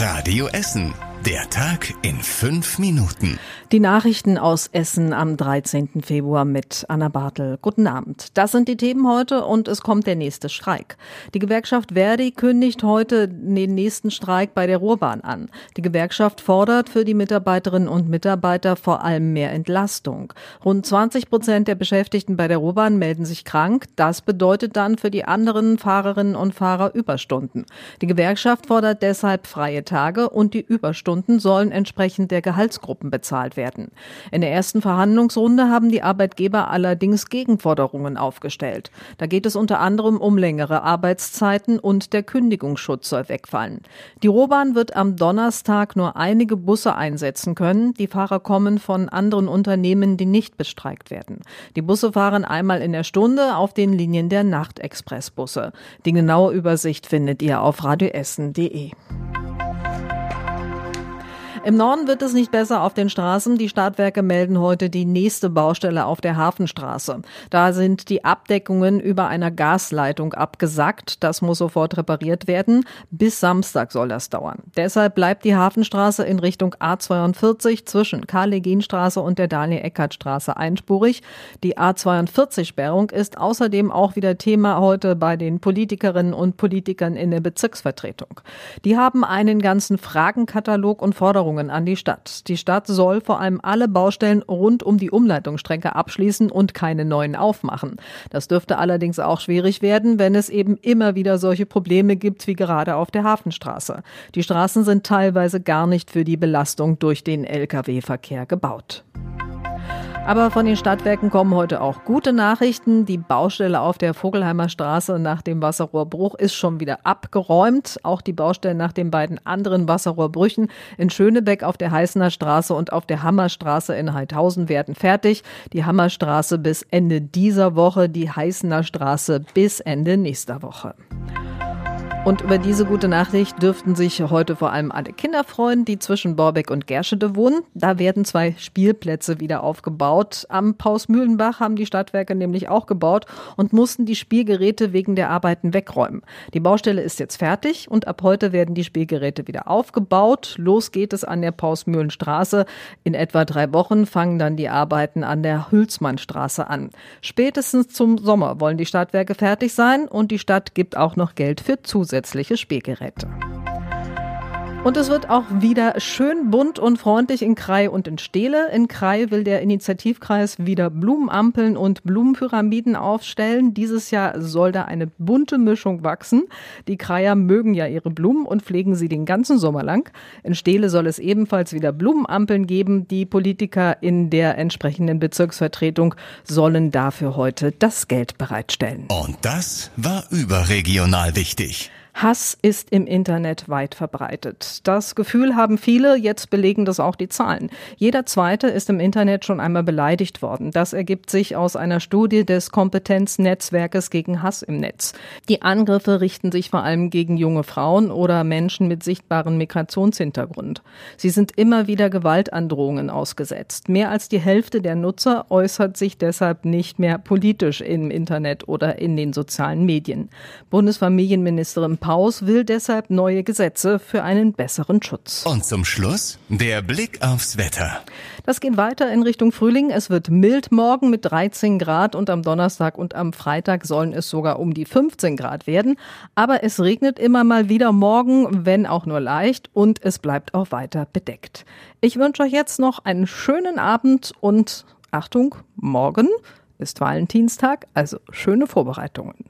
Radio Essen. Der Tag in fünf Minuten. Die Nachrichten aus Essen am 13. Februar mit Anna Bartel. Guten Abend. Das sind die Themen heute und es kommt der nächste Streik. Die Gewerkschaft Verdi kündigt heute den nächsten Streik bei der Ruhrbahn an. Die Gewerkschaft fordert für die Mitarbeiterinnen und Mitarbeiter vor allem mehr Entlastung. Rund 20 Prozent der Beschäftigten bei der Ruhrbahn melden sich krank. Das bedeutet dann für die anderen Fahrerinnen und Fahrer Überstunden. Die Gewerkschaft fordert deshalb freie Tage und die Überstunden Stunden sollen entsprechend der Gehaltsgruppen bezahlt werden. In der ersten Verhandlungsrunde haben die Arbeitgeber allerdings Gegenforderungen aufgestellt. Da geht es unter anderem um längere Arbeitszeiten und der Kündigungsschutz soll wegfallen. Die Rohbahn wird am Donnerstag nur einige Busse einsetzen können. Die Fahrer kommen von anderen Unternehmen, die nicht bestreikt werden. Die Busse fahren einmal in der Stunde auf den Linien der Nachtexpressbusse. Die genaue Übersicht findet ihr auf radioessen.de. Im Norden wird es nicht besser auf den Straßen. Die Stadtwerke melden heute die nächste Baustelle auf der Hafenstraße. Da sind die Abdeckungen über einer Gasleitung abgesackt. Das muss sofort repariert werden. Bis Samstag soll das dauern. Deshalb bleibt die Hafenstraße in Richtung A42 zwischen Karl-Legin-Straße und der Daniel-Eckert-Straße einspurig. Die A42-Sperrung ist außerdem auch wieder Thema heute bei den Politikerinnen und Politikern in der Bezirksvertretung. Die haben einen ganzen Fragenkatalog und Forderungen Forderungen an die Stadt. Die Stadt soll vor allem alle Baustellen rund um die Umleitungsstrecke abschließen und keine neuen aufmachen. Das dürfte allerdings auch schwierig werden, wenn es eben immer wieder solche Probleme gibt wie gerade auf der Hafenstraße. Die Straßen sind teilweise gar nicht für die Belastung durch den Lkw-Verkehr gebaut. Aber von den Stadtwerken kommen heute auch gute Nachrichten. Die Baustelle auf der Vogelheimer Straße nach dem Wasserrohrbruch ist schon wieder abgeräumt. Auch die Baustellen nach den beiden anderen Wasserrohrbrüchen in Schönebeck auf der Heißener Straße und auf der Hammerstraße in Heidhausen werden fertig. Die Hammerstraße bis Ende dieser Woche, die Heißener Straße bis Ende nächster Woche. Und über diese gute Nachricht dürften sich heute vor allem alle Kinder freuen, die zwischen Borbeck und Gerschede wohnen. Da werden zwei Spielplätze wieder aufgebaut. Am Pausmühlenbach haben die Stadtwerke nämlich auch gebaut und mussten die Spielgeräte wegen der Arbeiten wegräumen. Die Baustelle ist jetzt fertig und ab heute werden die Spielgeräte wieder aufgebaut. Los geht es an der Pausmühlenstraße. In etwa drei Wochen fangen dann die Arbeiten an der Hülsmannstraße an. Spätestens zum Sommer wollen die Stadtwerke fertig sein und die Stadt gibt auch noch Geld für Zusätze zusätzliche Spielgeräte. Und es wird auch wieder schön bunt und freundlich in Krai und in Steele. In Krai will der Initiativkreis wieder Blumenampeln und Blumenpyramiden aufstellen. Dieses Jahr soll da eine bunte Mischung wachsen. Die Kreier mögen ja ihre Blumen und pflegen sie den ganzen Sommer lang. In Steele soll es ebenfalls wieder Blumenampeln geben. Die Politiker in der entsprechenden Bezirksvertretung sollen dafür heute das Geld bereitstellen. Und das war überregional wichtig. Hass ist im Internet weit verbreitet. Das Gefühl haben viele, jetzt belegen das auch die Zahlen. Jeder Zweite ist im Internet schon einmal beleidigt worden. Das ergibt sich aus einer Studie des Kompetenznetzwerkes gegen Hass im Netz. Die Angriffe richten sich vor allem gegen junge Frauen oder Menschen mit sichtbarem Migrationshintergrund. Sie sind immer wieder Gewaltandrohungen ausgesetzt. Mehr als die Hälfte der Nutzer äußert sich deshalb nicht mehr politisch im Internet oder in den sozialen Medien. Bundesfamilienministerin Paus will deshalb neue Gesetze für einen besseren Schutz. Und zum Schluss der Blick aufs Wetter. Das geht weiter in Richtung Frühling. Es wird mild morgen mit 13 Grad und am Donnerstag und am Freitag sollen es sogar um die 15 Grad werden. Aber es regnet immer mal wieder morgen, wenn auch nur leicht und es bleibt auch weiter bedeckt. Ich wünsche euch jetzt noch einen schönen Abend und Achtung, morgen ist Valentinstag, also schöne Vorbereitungen.